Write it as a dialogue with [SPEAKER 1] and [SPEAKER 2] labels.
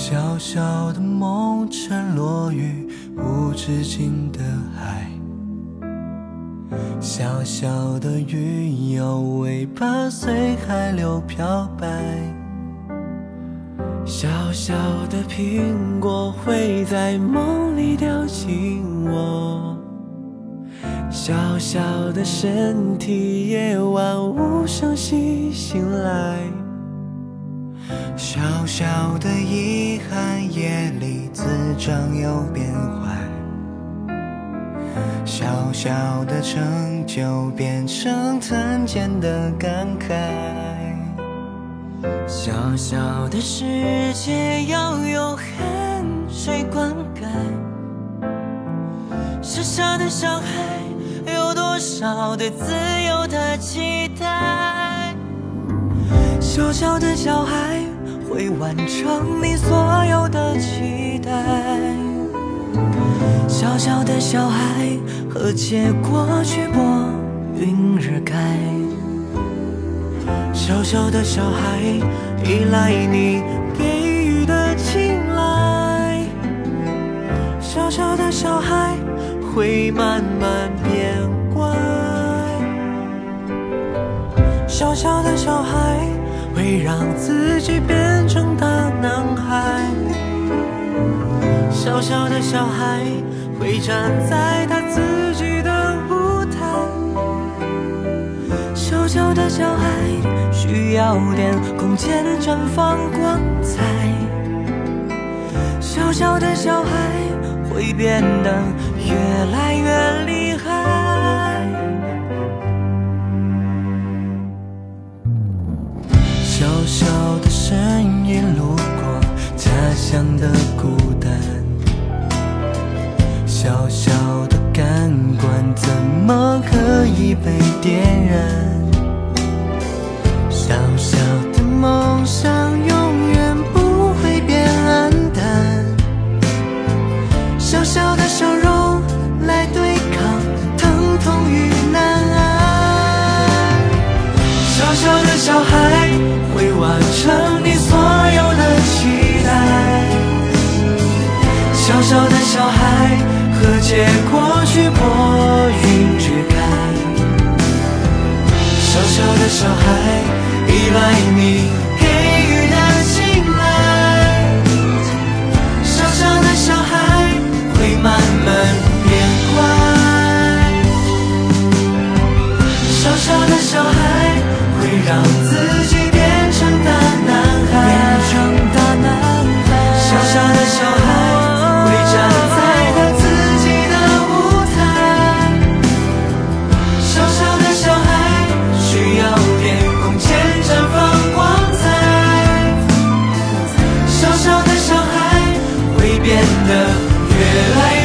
[SPEAKER 1] 小小的梦沉落于无止境的海，小小的鱼摇尾巴随海流漂白，小小的苹果会在梦里叼紧我，小小的身体夜晚无声息醒来。小小的遗憾，夜里滋长又变坏。小小的成就变成探见的感慨。小小的世界要用汗水灌溉。小小的小孩，有多少对自由的期待？小小的小孩。会完成你所有的期待。小小的小孩和结果去拨云日开。小小的小孩依赖你给予的青睐。小小的小孩会慢慢变乖。小小的小孩。会让自己变成大男孩，小小的小孩会站在他自己的舞台，小小的小孩需要点空间绽放光彩，小小的小孩会变得越来越厉害。想的孤单，小小的感官怎么可以被点燃？小小的梦想永远不会变暗淡，小小的笑容来对抗疼痛与难安。小小的小孩会完成。小小的小孩和解过去拨云追赶小小的小孩依赖你给予的青睐小小的小孩会慢慢变乖小小的小孩会让的越来